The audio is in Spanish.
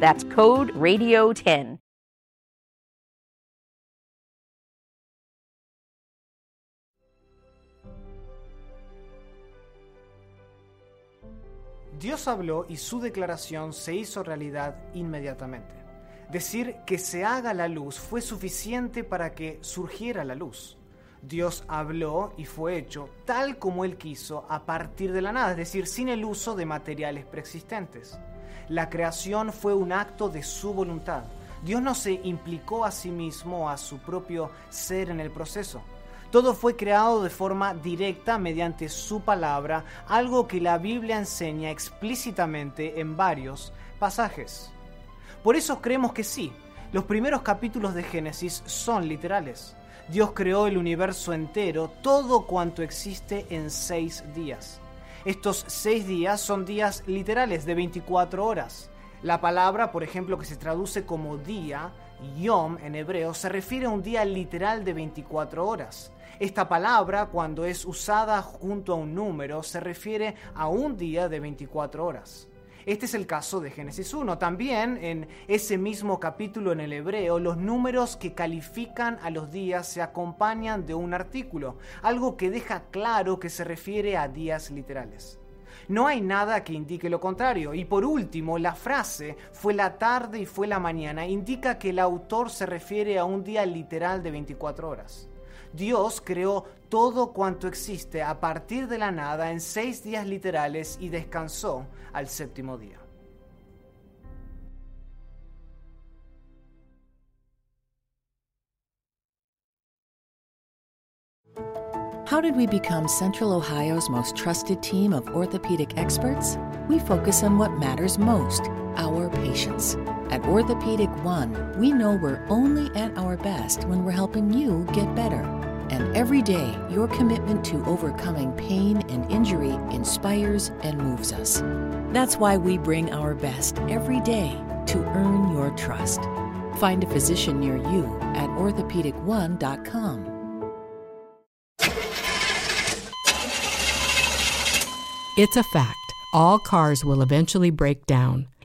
That's code RADIO10. Dios habló y su declaración se hizo realidad inmediatamente. Decir que se haga la luz fue suficiente para que surgiera la luz. Dios habló y fue hecho tal como Él quiso a partir de la nada, es decir, sin el uso de materiales preexistentes. La creación fue un acto de su voluntad. Dios no se implicó a sí mismo, a su propio ser en el proceso. Todo fue creado de forma directa mediante su palabra, algo que la Biblia enseña explícitamente en varios pasajes. Por eso creemos que sí, los primeros capítulos de Génesis son literales. Dios creó el universo entero, todo cuanto existe en seis días. Estos seis días son días literales de 24 horas. La palabra, por ejemplo, que se traduce como día, yom en hebreo, se refiere a un día literal de 24 horas. Esta palabra, cuando es usada junto a un número, se refiere a un día de 24 horas. Este es el caso de Génesis 1. También en ese mismo capítulo en el hebreo, los números que califican a los días se acompañan de un artículo, algo que deja claro que se refiere a días literales. No hay nada que indique lo contrario. Y por último, la frase fue la tarde y fue la mañana indica que el autor se refiere a un día literal de 24 horas. Dios creó todo cuanto existe a partir de la nada en seis días literales y descansó al séptimo día. How did we become Central Ohio's most trusted team of orthopedic experts? We focus on what matters most our patients. At Orthopedic One, we know we're only at our best when we're helping you get better. And every day, your commitment to overcoming pain and injury inspires and moves us. That's why we bring our best every day to earn your trust. Find a physician near you at orthopedic1.com. It's a fact. All cars will eventually break down.